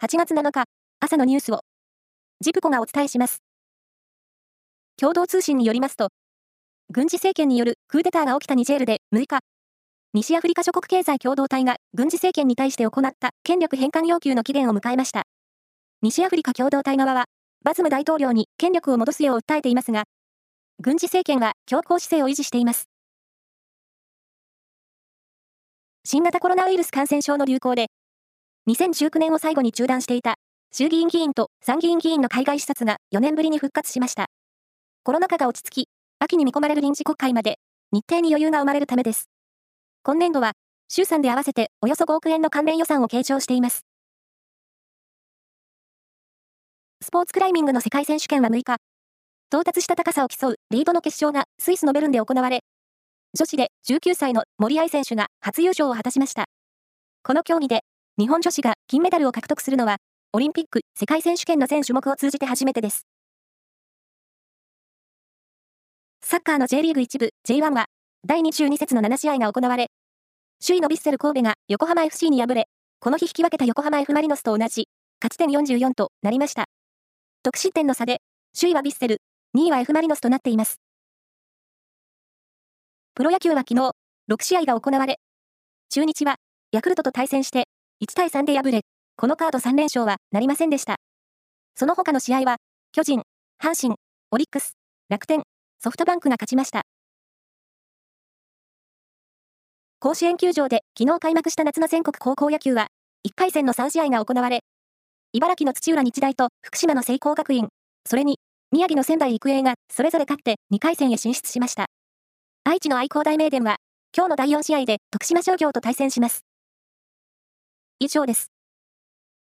8月7日、朝のニュースを、ジプコがお伝えします。共同通信によりますと、軍事政権によるクーデターが起きたニジェールで6日、西アフリカ諸国経済共同体が軍事政権に対して行った権力返還要求の期限を迎えました。西アフリカ共同体側は、バズム大統領に権力を戻すよう訴えていますが、軍事政権は強硬姿勢を維持しています。新型コロナウイルス感染症の流行で、2019年を最後に中断していた衆議院議員と参議院議員の海外視察が4年ぶりに復活しました。コロナ禍が落ち着き、秋に見込まれる臨時国会まで日程に余裕が生まれるためです。今年度は衆参で合わせておよそ5億円の関連予算を計上しています。スポーツクライミングの世界選手権は6日、到達した高さを競うリードの決勝がスイスのベルンで行われ、女子で19歳の森愛選手が初優勝を果たしました。この競技で日本女子が金メダルを獲得するのは、オリンピック、世界選手権の全種目を通じて初めてです。サッカーの J リーグ1部 J1 は、第22節の7試合が行われ、首位のヴィッセル神戸が横浜 FC に敗れ、この日引き分けた横浜 F マリノスと同じ、勝ち点44となりました。得失点の差で、首位はヴィッセル、2位は F マリノスとなっています。プロ野球は昨日、6試合が行われ、中日は、ヤクルトと対戦して、1対3で敗れ、このカード3連勝はなりませんでした。その他の試合は、巨人、阪神、オリックス、楽天、ソフトバンクが勝ちました。甲子園球場で昨日開幕した夏の全国高校野球は、1回戦の3試合が行われ、茨城の土浦日大と福島の聖光学院、それに宮城の仙台育英がそれぞれ勝って2回戦へ進出しました。愛知の愛工大名電は、今日の第4試合で徳島商業と対戦します。以上です。